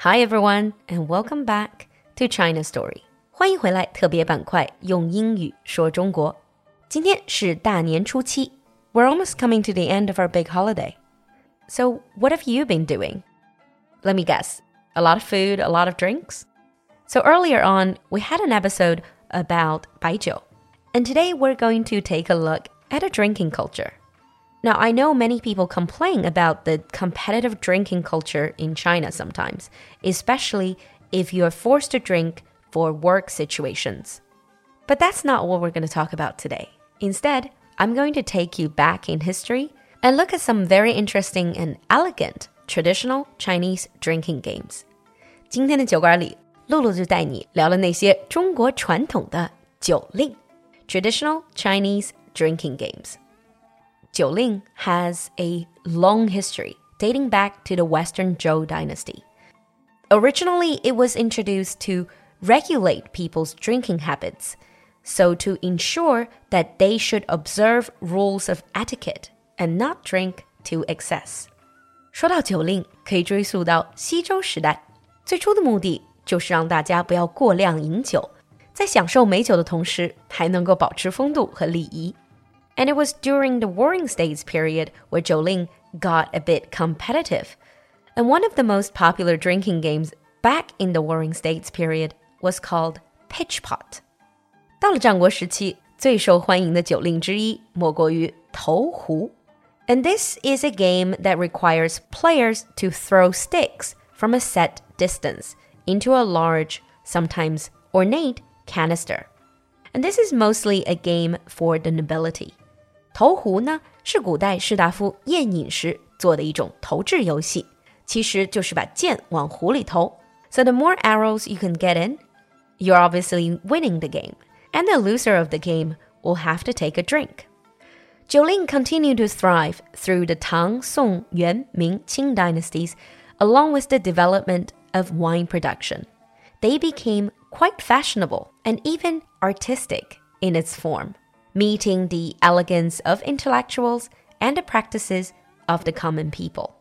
Hi everyone, and welcome back to China Story. 欢迎回来，特别板块用英语说中国。今天是大年初七，We're almost coming to the end of our big holiday. So, what have you been doing? Let me guess. A lot of food, a lot of drinks? So, earlier on, we had an episode about baijiu. And today we're going to take a look at a drinking culture. Now, I know many people complain about the competitive drinking culture in China sometimes, especially if you are forced to drink for work situations. But that's not what we're going to talk about today. Instead, I'm going to take you back in history and look at some very interesting and elegant traditional Chinese drinking games. 今天的酒馆里，露露就带你聊了那些中国传统的酒令 （traditional Chinese drinking games）。 Jiuling has a long history dating back to the Western Zhou dynasty. Originally, it was introduced to regulate people's drinking habits, so to ensure that they should observe rules of etiquette and not drink to excess. 说到酒令，可以追溯到西周时代，最初的目的就是让大家不要过量饮酒，在享受美酒的同时，还能够保持风度和礼仪。 and it was during the Warring States period where Jiuling got a bit competitive. And one of the most popular drinking games back in the Warring States period was called pitch pot. 到了战国时期，最受欢迎的酒令之一莫过于投壶。And this is a game that requires players to throw sticks from a set distance into a large, sometimes ornate, canister. And this is mostly a game for the nobility. 投壶呢，是古代士大夫宴饮时做的一种投掷游戏，其实就是把箭往壶里投。So the more arrows you can get in, you're obviously winning the game, and the loser of the game will have to take a drink. Jiuling continued to thrive through the Tang, Song, Yuan, Ming, Qing dynasties, along with the development of wine production. They became quite fashionable and even artistic in its form meeting the elegance of intellectuals and the practices of the common people.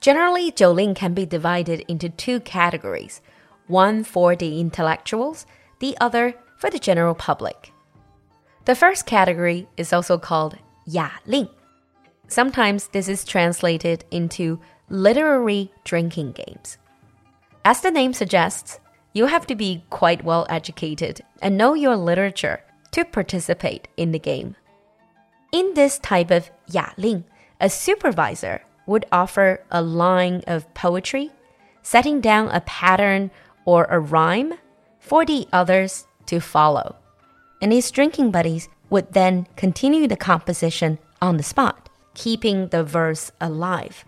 Generally, Jiuling can be divided into two categories one for the intellectuals, the other for the general public. The first category is also called Ya Ling. Sometimes this is translated into literary drinking games. As the name suggests, you have to be quite well educated and know your literature to participate in the game. In this type of Ling, a supervisor would offer a line of poetry, setting down a pattern or a rhyme for the others to follow. And his drinking buddies would then continue the composition on the spot, keeping the verse alive.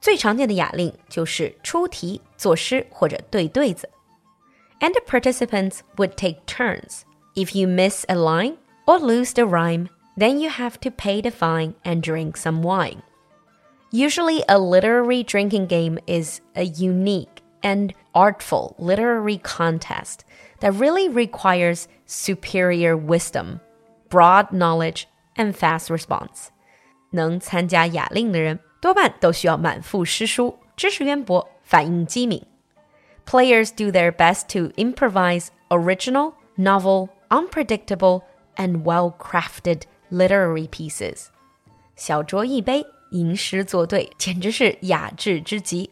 最常见的雅令就是出题、作诗或者对对子。And the participants would take turns if you miss a line or lose the rhyme, then you have to pay the fine and drink some wine. Usually, a literary drinking game is a unique and artful literary contest that really requires superior wisdom, broad knowledge, and fast response. 能参加雅令的人多半都需要满腹诗书，知识渊博，反应机敏。Players do their best to improvise original, novel, unpredictable and well crafted literary pieces. 小酌一杯，吟诗作对，简直是雅致之极。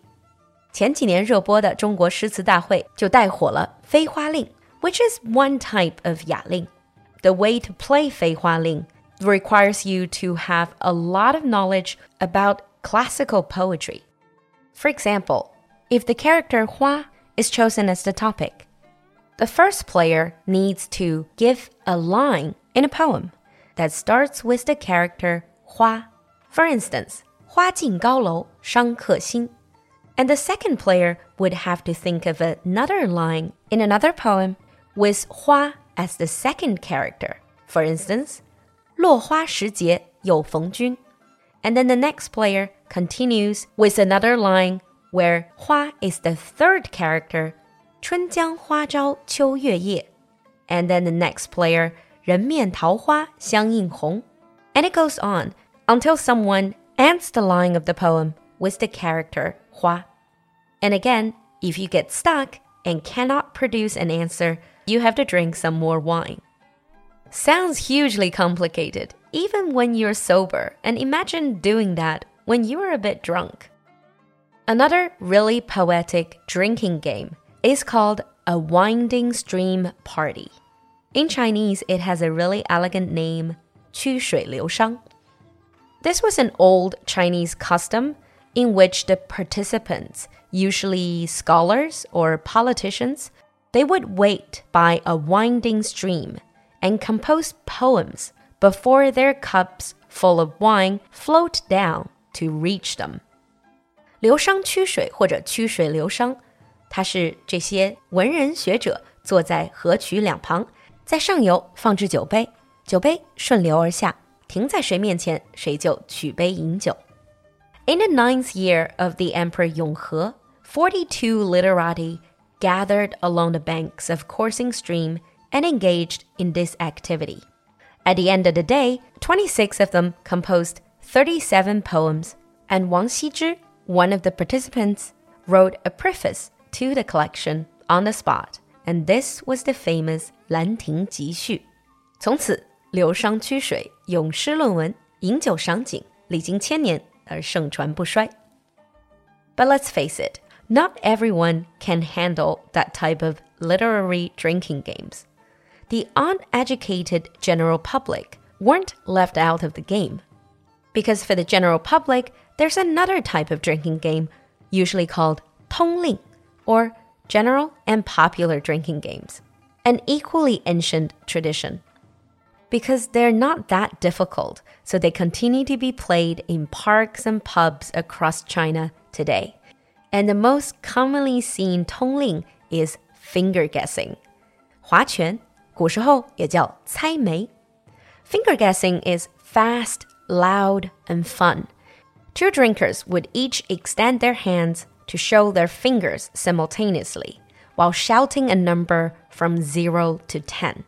前几年热播的中国诗词大会就带火了飞花令，which is one type of 雅令。The way to play 飞花令 requires you to have a lot of knowledge about classical poetry. For example, if the character Hua is chosen as the topic, the first player needs to give a line in a poem that starts with the character Hua. For instance, Hua Gao Shang Ke And the second player would have to think of another line in another poem with Hua as the second character. For instance, Lo Hua Jun. And then the next player continues with another line where Hua is the third character 春江花朝秋月夜. And then the next player, 人面桃花相映红. And it goes on until someone ends the line of the poem with the character 花. And again, if you get stuck and cannot produce an answer, you have to drink some more wine. Sounds hugely complicated, even when you're sober, and imagine doing that when you are a bit drunk. Another really poetic drinking game is called a winding stream party. In Chinese, it has a really elegant name, 曲水流觞. This was an old Chinese custom in which the participants usually scholars or politicians, they would wait by a winding stream and compose poems before their cups full of wine float down to reach them. 流觞曲水或者曲水流觞， 它是这些文人学者坐在河渠两旁，在上游放置酒杯，酒杯顺流而下，停在谁面前，谁就取杯饮酒。In the ninth year of the Emperor Yonghe, 42 literati gathered along the banks of coursing stream and engaged in this activity. At the end of the day, 26 of them composed 37 poems, and Wang Xizhi, one of the participants, wrote a preface to the collection on the spot, and this was the famous 兰亭集序。从此，流觞曲水，咏诗论文，饮酒赏景，历经千年而盛传不衰。But let's face it, not everyone can handle that type of literary drinking games. The uneducated general public weren't left out of the game. Because for the general public, there's another type of drinking game, usually called tongling, or general and popular drinking games, an equally ancient tradition. Because they're not that difficult, so they continue to be played in parks and pubs across China today. And the most commonly seen tongling is finger guessing. 划拳古时候也叫猜枚. Finger guessing is fast, loud, and fun. Two drinkers would each extend their hands to show their fingers simultaneously while shouting a number from 0 to 10.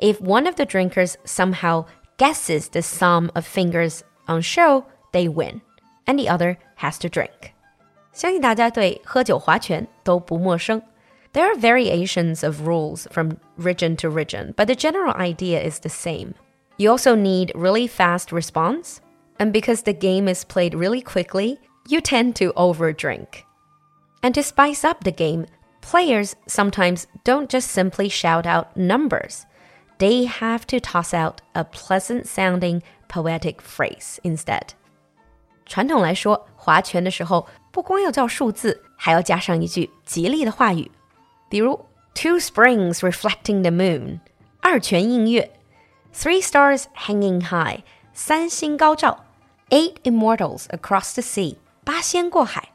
If one of the drinkers somehow guesses the sum of fingers on show, they win, and the other has to drink. 相信大家对喝酒划拳都不陌生。There are variations of rules from region to region, but the general idea is the same. You also need really fast response, and because the game is played really quickly, you tend to overdrink. And to spice up the game, players sometimes don't just simply shout out numbers. They have to toss out a pleasant sounding poetic phrase instead. 传统来说，划拳的时候不光要叫数字，还要加上一句吉利的话语，比如 Two springs reflecting the moon，二泉映月；Three stars hanging high，三星高照；Eight immortals across the sea，八仙过海。 ."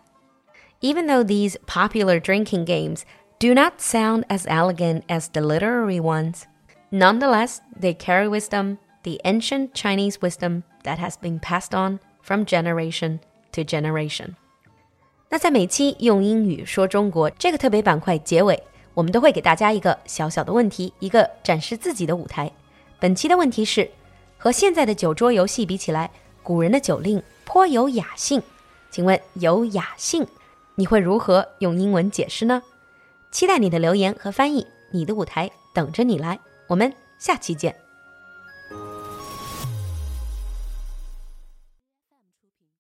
Even though these popular drinking games do not sound as elegant as the literary ones, nonetheless they carry wisdom, the ancient Chinese wisdom that has been passed on from generation to generation. 那在每期用英语说中国这个特别板块结尾，我们都会给大家一个小小的问题，一个展示自己的舞台。本期的问题是：和现在的酒桌游戏比起来，古人的酒令颇有雅兴。请问有雅兴， 你会如何用英文解释呢？期待你的留言和翻译，你的舞台等着你来。我们下期见。